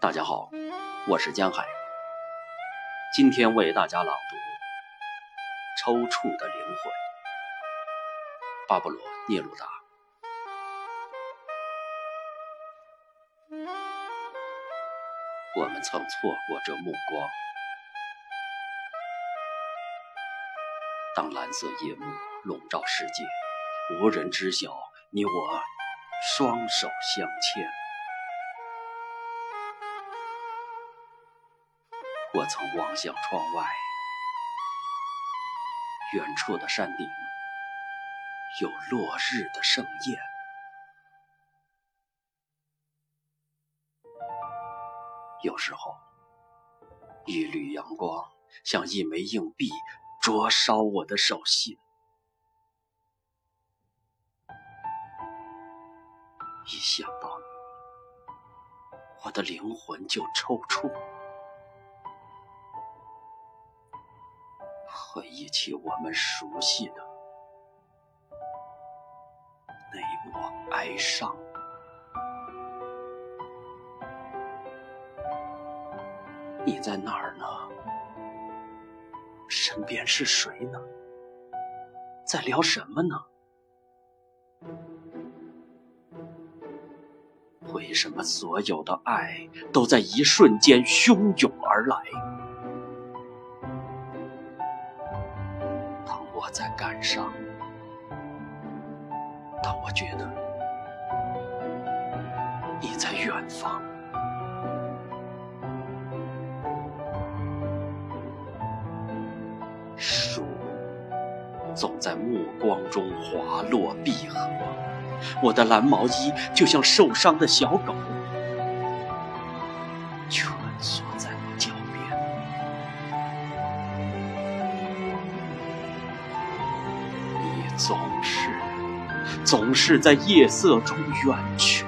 大家好，我是江海，今天为大家朗读《抽搐的灵魂》，巴勃罗·聂鲁达。我们曾错过这目光，当蓝色夜幕笼罩世界，无人知晓你我双手相牵。我曾望向窗外，远处的山顶有落日的盛宴。有时候，一缕阳光像一枚硬币，灼烧我的手心。一想到你，我的灵魂就抽搐。回忆起我们熟悉的那一抹哀伤，你在哪儿呢？身边是谁呢？在聊什么呢？为什么所有的爱都在一瞬间汹涌而来？我在感伤，但我觉得你在远方，树总在目光中滑落闭合，我的蓝毛衣就像受伤的小狗。总是，总是在夜色中远去。